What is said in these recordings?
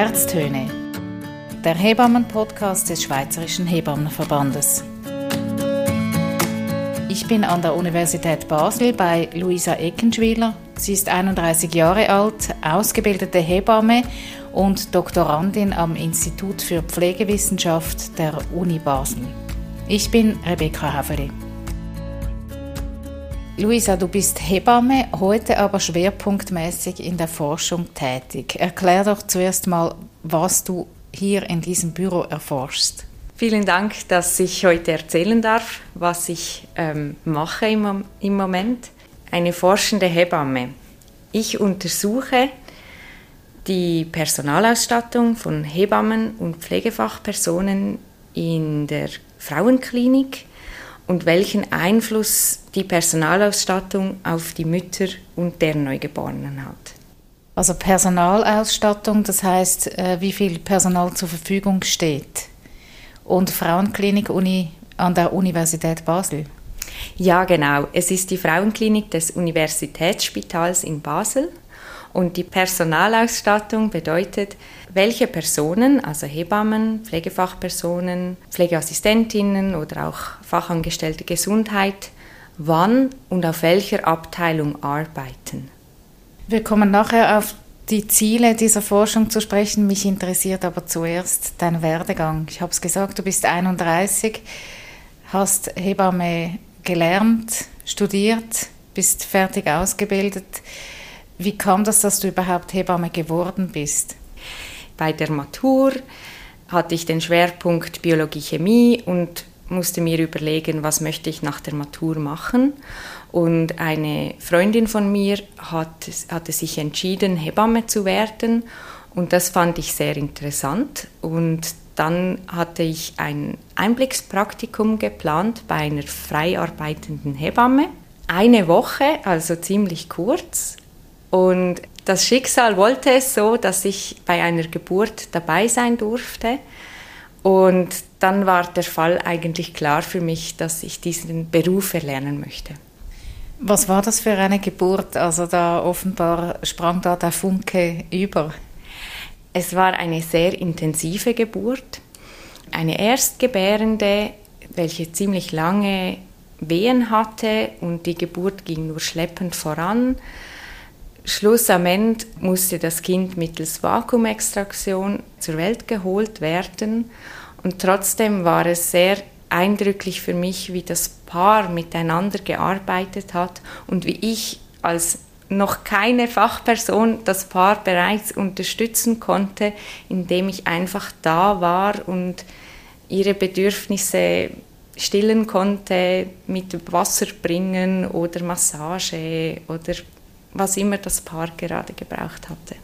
Herztöne, der Hebammen-Podcast des Schweizerischen Hebammenverbandes. Ich bin an der Universität Basel bei Luisa Eckenschwiler. Sie ist 31 Jahre alt, ausgebildete Hebamme und Doktorandin am Institut für Pflegewissenschaft der Uni Basel. Ich bin Rebecca Haveli. Luisa, du bist Hebamme, heute aber schwerpunktmäßig in der Forschung tätig. Erklär doch zuerst mal, was du hier in diesem Büro erforschst. Vielen Dank, dass ich heute erzählen darf, was ich ähm, mache im, im Moment. Eine forschende Hebamme. Ich untersuche die Personalausstattung von Hebammen und Pflegefachpersonen in der Frauenklinik und welchen Einfluss die Personalausstattung auf die Mütter und deren Neugeborenen hat. Also Personalausstattung, das heißt, äh, wie viel Personal zur Verfügung steht. Und Frauenklinik Uni an der Universität Basel. Ja, genau. Es ist die Frauenklinik des Universitätsspitals in Basel und die Personalausstattung bedeutet, welche Personen, also Hebammen, Pflegefachpersonen, Pflegeassistentinnen oder auch Fachangestellte Gesundheit, wann und auf welcher Abteilung arbeiten. Wir kommen nachher auf die Ziele dieser Forschung zu sprechen. Mich interessiert aber zuerst dein Werdegang. Ich habe es gesagt, du bist 31, hast Hebamme gelernt, studiert, bist fertig ausgebildet. Wie kam das, dass du überhaupt Hebamme geworden bist? Bei der Matur hatte ich den Schwerpunkt Biologie Chemie und musste mir überlegen, was möchte ich nach der Matur machen. Und eine Freundin von mir hat, hatte sich entschieden, Hebamme zu werden. Und das fand ich sehr interessant. Und dann hatte ich ein Einblickspraktikum geplant bei einer frei arbeitenden Hebamme. Eine Woche, also ziemlich kurz. Und das Schicksal wollte es so, dass ich bei einer Geburt dabei sein durfte. Und dann war der Fall eigentlich klar für mich, dass ich diesen Beruf erlernen möchte. Was war das für eine Geburt? Also da offenbar sprang da der Funke über. Es war eine sehr intensive Geburt. Eine Erstgebärende, welche ziemlich lange Wehen hatte und die Geburt ging nur schleppend voran. Schlussendlich musste das Kind mittels Vakuumextraktion zur Welt geholt werden. Und trotzdem war es sehr eindrücklich für mich, wie das Paar miteinander gearbeitet hat und wie ich als noch keine Fachperson das Paar bereits unterstützen konnte, indem ich einfach da war und ihre Bedürfnisse stillen konnte, mit Wasser bringen oder Massage oder was immer das Paar gerade gebraucht hatte.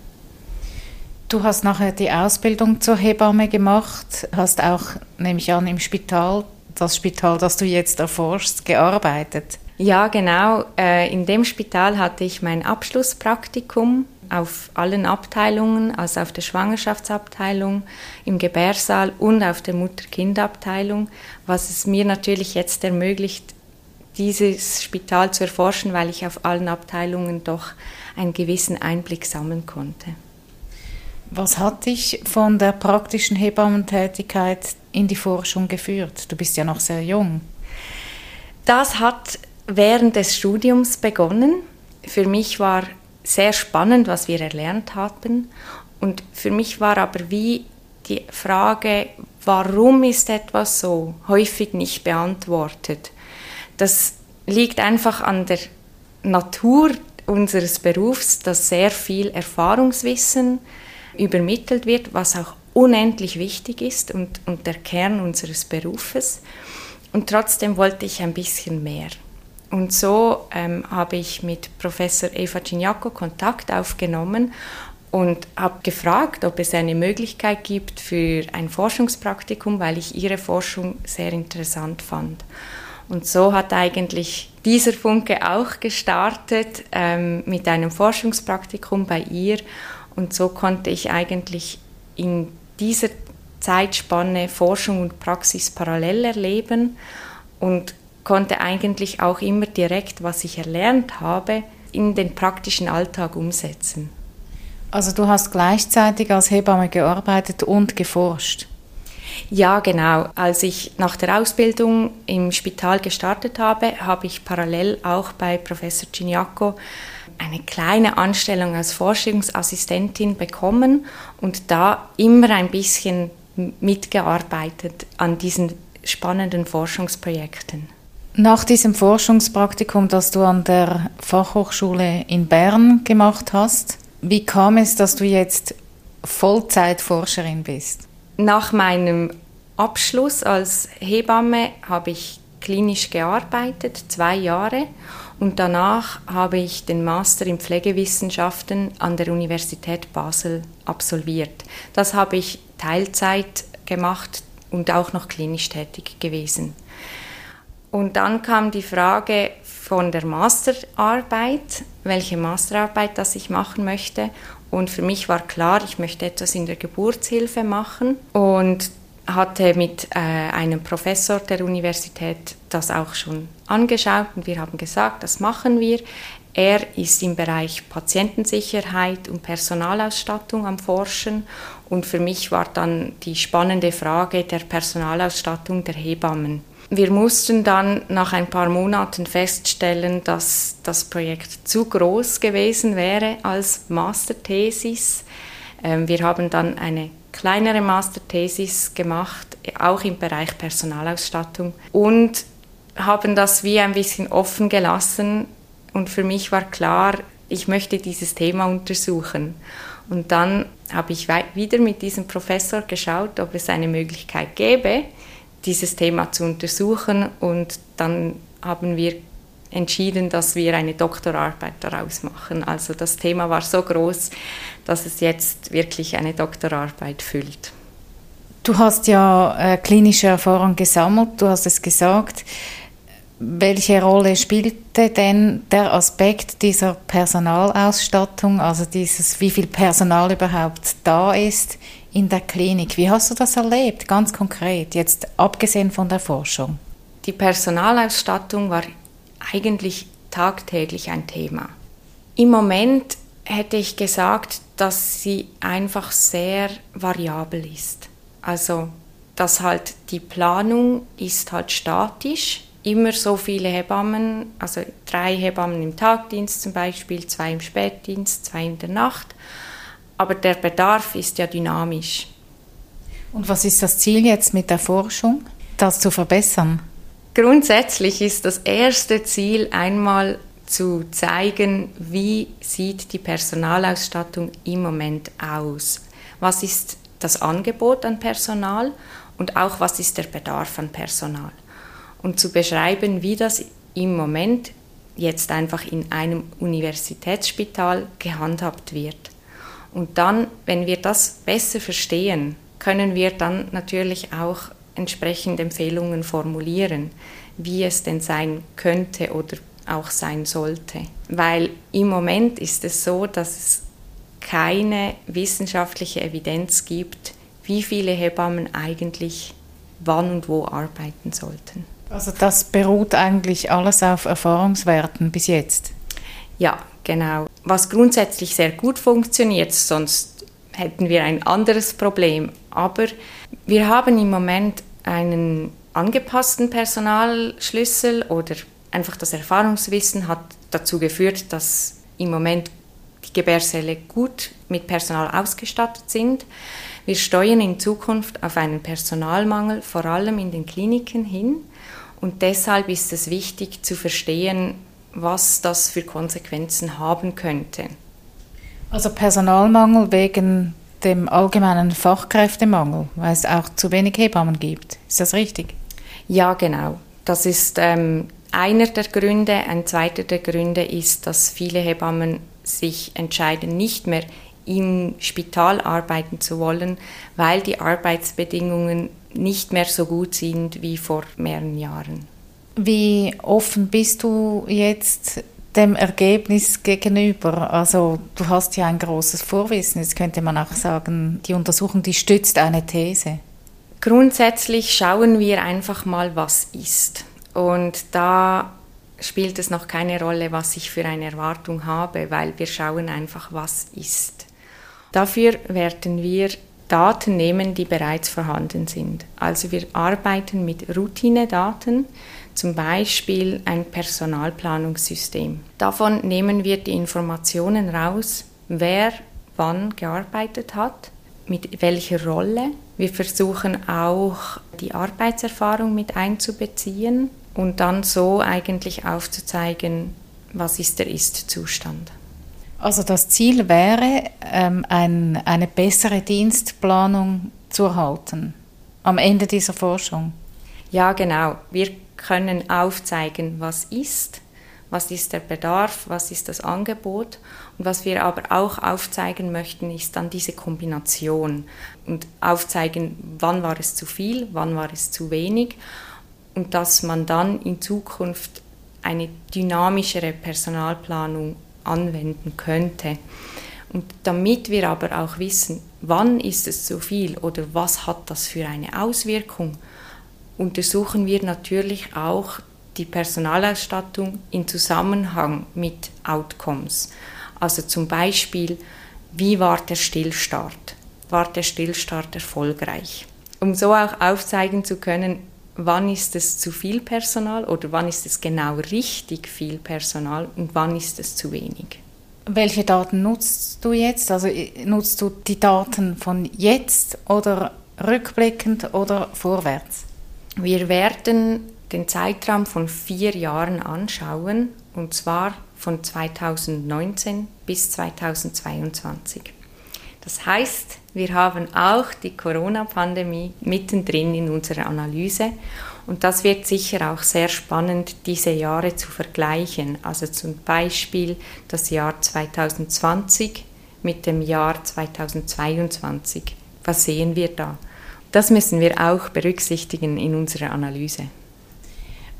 Du hast nachher die Ausbildung zur Hebamme gemacht, hast auch, nehme ich an, im Spital, das Spital, das du jetzt erforschst, gearbeitet. Ja, genau. Äh, in dem Spital hatte ich mein Abschlusspraktikum auf allen Abteilungen, also auf der Schwangerschaftsabteilung, im Gebärsaal und auf der Mutter-Kind-Abteilung, was es mir natürlich jetzt ermöglicht, dieses Spital zu erforschen, weil ich auf allen Abteilungen doch einen gewissen Einblick sammeln konnte. Was hat dich von der praktischen Hebammentätigkeit in die Forschung geführt? Du bist ja noch sehr jung. Das hat während des Studiums begonnen. Für mich war sehr spannend, was wir erlernt hatten. Und für mich war aber wie die Frage, warum ist etwas so, häufig nicht beantwortet. Das liegt einfach an der Natur unseres Berufs, dass sehr viel Erfahrungswissen übermittelt wird, was auch unendlich wichtig ist und, und der Kern unseres Berufes. Und trotzdem wollte ich ein bisschen mehr. Und so ähm, habe ich mit Professor Eva Cignaco Kontakt aufgenommen und habe gefragt, ob es eine Möglichkeit gibt für ein Forschungspraktikum, weil ich ihre Forschung sehr interessant fand. Und so hat eigentlich dieser Funke auch gestartet ähm, mit einem Forschungspraktikum bei ihr. Und so konnte ich eigentlich in dieser Zeitspanne Forschung und Praxis parallel erleben und konnte eigentlich auch immer direkt, was ich erlernt habe, in den praktischen Alltag umsetzen. Also du hast gleichzeitig als Hebamme gearbeitet und geforscht. Ja, genau. Als ich nach der Ausbildung im Spital gestartet habe, habe ich parallel auch bei Professor Giniacco eine kleine Anstellung als Forschungsassistentin bekommen und da immer ein bisschen mitgearbeitet an diesen spannenden Forschungsprojekten. Nach diesem Forschungspraktikum, das du an der Fachhochschule in Bern gemacht hast, wie kam es, dass du jetzt Vollzeitforscherin bist? Nach meinem Abschluss als Hebamme habe ich klinisch gearbeitet, zwei Jahre, und danach habe ich den Master in Pflegewissenschaften an der Universität Basel absolviert. Das habe ich Teilzeit gemacht und auch noch klinisch tätig gewesen. Und dann kam die Frage von der Masterarbeit, welche Masterarbeit das ich machen möchte. Und für mich war klar, ich möchte etwas in der Geburtshilfe machen und hatte mit äh, einem Professor der Universität das auch schon angeschaut und wir haben gesagt, das machen wir. Er ist im Bereich Patientensicherheit und Personalausstattung am Forschen und für mich war dann die spannende Frage der Personalausstattung der Hebammen. Wir mussten dann nach ein paar Monaten feststellen, dass das Projekt zu groß gewesen wäre als Masterthesis. Ähm, wir haben dann eine kleinere Masterthesis gemacht, auch im Bereich Personalausstattung und haben das wie ein bisschen offen gelassen und für mich war klar, ich möchte dieses Thema untersuchen. Und dann habe ich wieder mit diesem Professor geschaut, ob es eine Möglichkeit gäbe, dieses Thema zu untersuchen und dann haben wir entschieden, dass wir eine Doktorarbeit daraus machen. Also das Thema war so groß, dass es jetzt wirklich eine Doktorarbeit füllt. Du hast ja äh, klinische Erfahrung gesammelt, du hast es gesagt. Welche Rolle spielte denn der Aspekt dieser Personalausstattung, also dieses, wie viel Personal überhaupt da ist in der Klinik? Wie hast du das erlebt, ganz konkret, jetzt abgesehen von der Forschung? Die Personalausstattung war eigentlich tagtäglich ein Thema. Im Moment hätte ich gesagt, dass sie einfach sehr variabel ist. Also, dass halt die Planung ist halt statisch immer so viele Hebammen, also drei Hebammen im Tagdienst zum Beispiel, zwei im Spätdienst, zwei in der Nacht. Aber der Bedarf ist ja dynamisch. Und was ist das Ziel jetzt mit der Forschung, das zu verbessern? Grundsätzlich ist das erste Ziel einmal zu zeigen, wie sieht die Personalausstattung im Moment aus. Was ist das Angebot an Personal und auch was ist der Bedarf an Personal und zu beschreiben, wie das im Moment jetzt einfach in einem Universitätsspital gehandhabt wird. Und dann, wenn wir das besser verstehen, können wir dann natürlich auch entsprechend Empfehlungen formulieren, wie es denn sein könnte oder auch sein sollte. Weil im Moment ist es so, dass es keine wissenschaftliche Evidenz gibt, wie viele Hebammen eigentlich wann und wo arbeiten sollten. Also das beruht eigentlich alles auf Erfahrungswerten bis jetzt. Ja, genau. Was grundsätzlich sehr gut funktioniert, sonst hätten wir ein anderes Problem. Aber wir haben im Moment einen angepassten Personalschlüssel oder einfach das Erfahrungswissen hat dazu geführt, dass im Moment die Gebärsäle gut mit Personal ausgestattet sind. Wir steuern in Zukunft auf einen Personalmangel, vor allem in den Kliniken hin. Und deshalb ist es wichtig zu verstehen, was das für Konsequenzen haben könnte. Also Personalmangel wegen dem allgemeinen Fachkräftemangel, weil es auch zu wenig Hebammen gibt. Ist das richtig? Ja, genau. Das ist ähm, einer der Gründe. Ein zweiter der Gründe ist, dass viele Hebammen sich entscheiden, nicht mehr im Spital arbeiten zu wollen, weil die Arbeitsbedingungen nicht mehr so gut sind wie vor mehreren Jahren. Wie offen bist du jetzt dem Ergebnis gegenüber? Also du hast ja ein großes Vorwissen. Jetzt könnte man auch sagen, die Untersuchung, die stützt eine These. Grundsätzlich schauen wir einfach mal, was ist. Und da spielt es noch keine Rolle, was ich für eine Erwartung habe, weil wir schauen einfach, was ist. Dafür werden wir Daten nehmen, die bereits vorhanden sind. Also wir arbeiten mit Routinedaten, zum Beispiel ein Personalplanungssystem. Davon nehmen wir die Informationen raus, wer wann gearbeitet hat, mit welcher Rolle. Wir versuchen auch die Arbeitserfahrung mit einzubeziehen und dann so eigentlich aufzuzeigen, was ist der Ist-Zustand. Also das Ziel wäre, ähm, ein, eine bessere Dienstplanung zu erhalten am Ende dieser Forschung. Ja, genau. Wir können aufzeigen, was ist, was ist der Bedarf, was ist das Angebot. Und was wir aber auch aufzeigen möchten, ist dann diese Kombination und aufzeigen, wann war es zu viel, wann war es zu wenig und dass man dann in Zukunft eine dynamischere Personalplanung anwenden könnte. Und damit wir aber auch wissen, wann ist es zu viel oder was hat das für eine Auswirkung, untersuchen wir natürlich auch die Personalausstattung in Zusammenhang mit Outcomes. Also zum Beispiel, wie war der Stillstart? War der Stillstart erfolgreich? Um so auch aufzeigen zu können, wann ist es zu viel Personal oder wann ist es genau richtig viel Personal und wann ist es zu wenig. Welche Daten nutzt du jetzt? Also nutzt du die Daten von jetzt oder rückblickend oder vorwärts? Wir werden den Zeitraum von vier Jahren anschauen, und zwar von 2019 bis 2022. Das heißt, wir haben auch die Corona-Pandemie mittendrin in unserer Analyse und das wird sicher auch sehr spannend, diese Jahre zu vergleichen. Also zum Beispiel das Jahr 2020 mit dem Jahr 2022. Was sehen wir da? Das müssen wir auch berücksichtigen in unserer Analyse.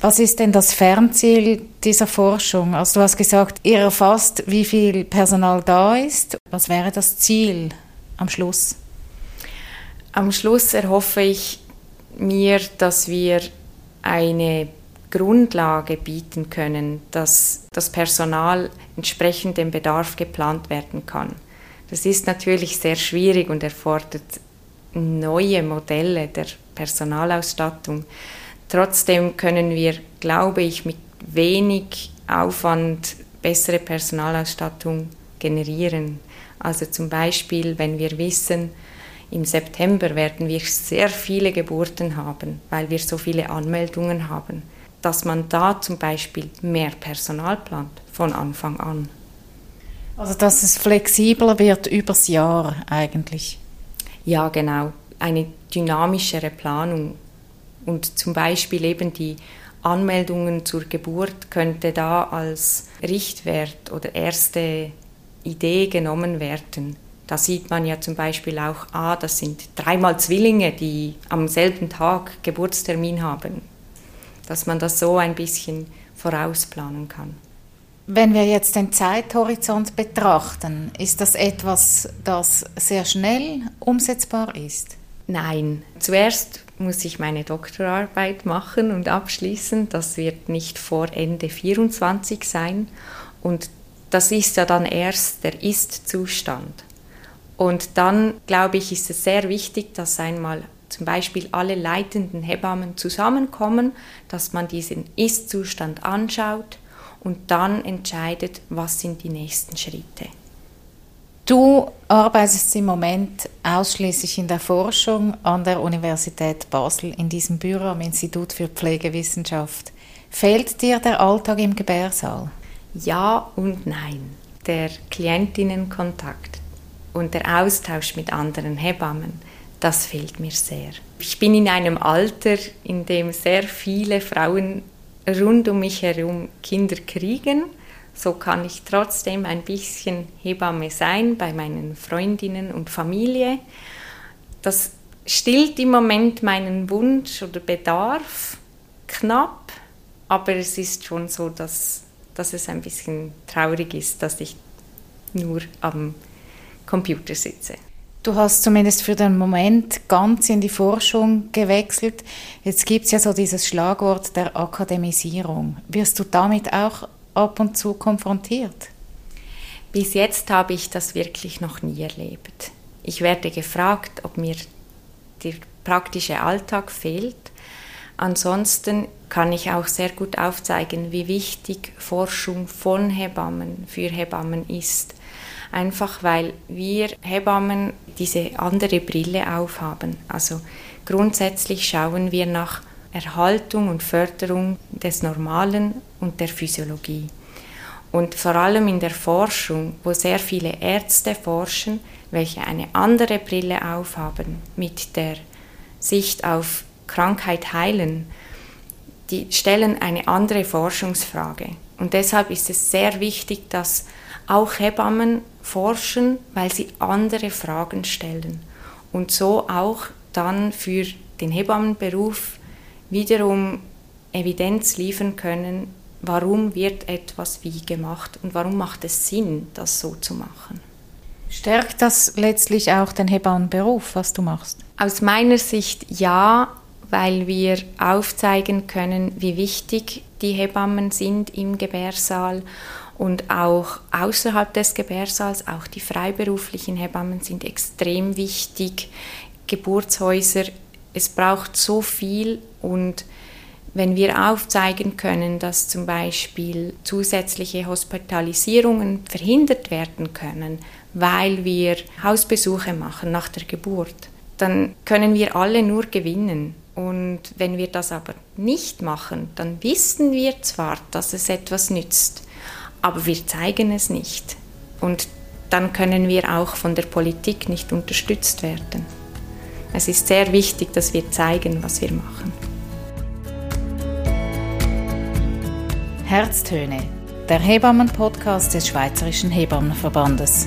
Was ist denn das Fernziel dieser Forschung? Also du hast gesagt, ihr erfasst, wie viel Personal da ist. Was wäre das Ziel am Schluss? Am Schluss erhoffe ich mir, dass wir eine Grundlage bieten können, dass das Personal entsprechend dem Bedarf geplant werden kann. Das ist natürlich sehr schwierig und erfordert neue Modelle der Personalausstattung. Trotzdem können wir, glaube ich, mit wenig Aufwand bessere Personalausstattung generieren. Also zum Beispiel, wenn wir wissen, im September werden wir sehr viele Geburten haben, weil wir so viele Anmeldungen haben, dass man da zum Beispiel mehr Personal plant von Anfang an. Also dass es flexibler wird übers Jahr eigentlich. Ja, genau. Eine dynamischere Planung. Und zum Beispiel eben die Anmeldungen zur Geburt könnte da als Richtwert oder erste Idee genommen werden. Da sieht man ja zum Beispiel auch, ah, das sind dreimal Zwillinge, die am selben Tag Geburtstermin haben. Dass man das so ein bisschen vorausplanen kann. Wenn wir jetzt den Zeithorizont betrachten, ist das etwas, das sehr schnell umsetzbar ist? Nein. Zuerst muss ich meine Doktorarbeit machen und abschließen. Das wird nicht vor Ende 24 sein. Und das ist ja dann erst der Ist-Zustand. Und dann, glaube ich, ist es sehr wichtig, dass einmal zum Beispiel alle leitenden Hebammen zusammenkommen, dass man diesen Ist-Zustand anschaut und dann entscheidet, was sind die nächsten Schritte. Du arbeitest im Moment ausschließlich in der Forschung an der Universität Basel in diesem Büro am Institut für Pflegewissenschaft. Fehlt dir der Alltag im Gebärsaal? Ja und nein. Der Klientinnenkontakt und der Austausch mit anderen Hebammen, das fehlt mir sehr. Ich bin in einem Alter, in dem sehr viele Frauen rund um mich herum Kinder kriegen. So kann ich trotzdem ein bisschen Hebamme sein bei meinen Freundinnen und Familie. Das stillt im Moment meinen Wunsch oder Bedarf knapp, aber es ist schon so, dass, dass es ein bisschen traurig ist, dass ich nur am Computer sitze. Du hast zumindest für den Moment ganz in die Forschung gewechselt. Jetzt gibt es ja so dieses Schlagwort der Akademisierung. Wirst du damit auch ab und zu konfrontiert? Bis jetzt habe ich das wirklich noch nie erlebt. Ich werde gefragt, ob mir der praktische Alltag fehlt. Ansonsten kann ich auch sehr gut aufzeigen, wie wichtig Forschung von Hebammen für Hebammen ist. Einfach weil wir Hebammen diese andere Brille aufhaben. Also grundsätzlich schauen wir nach Erhaltung und Förderung des Normalen und der Physiologie. Und vor allem in der Forschung, wo sehr viele Ärzte forschen, welche eine andere Brille aufhaben mit der Sicht auf Krankheit heilen, die stellen eine andere Forschungsfrage. Und deshalb ist es sehr wichtig, dass auch Hebammen forschen, weil sie andere Fragen stellen und so auch dann für den Hebammenberuf wiederum Evidenz liefern können, warum wird etwas wie gemacht und warum macht es Sinn, das so zu machen. Stärkt das letztlich auch den Hebammenberuf, was du machst? Aus meiner Sicht ja, weil wir aufzeigen können, wie wichtig die Hebammen sind im Gebärsaal und auch außerhalb des Gebärsaals, auch die freiberuflichen Hebammen sind extrem wichtig. Geburtshäuser, es braucht so viel und wenn wir aufzeigen können, dass zum Beispiel zusätzliche Hospitalisierungen verhindert werden können, weil wir Hausbesuche machen nach der Geburt, dann können wir alle nur gewinnen. Und wenn wir das aber nicht machen, dann wissen wir zwar, dass es etwas nützt, aber wir zeigen es nicht. Und dann können wir auch von der Politik nicht unterstützt werden. Es ist sehr wichtig, dass wir zeigen, was wir machen. Herztöne, der Hebammen-Podcast des Schweizerischen Hebammenverbandes.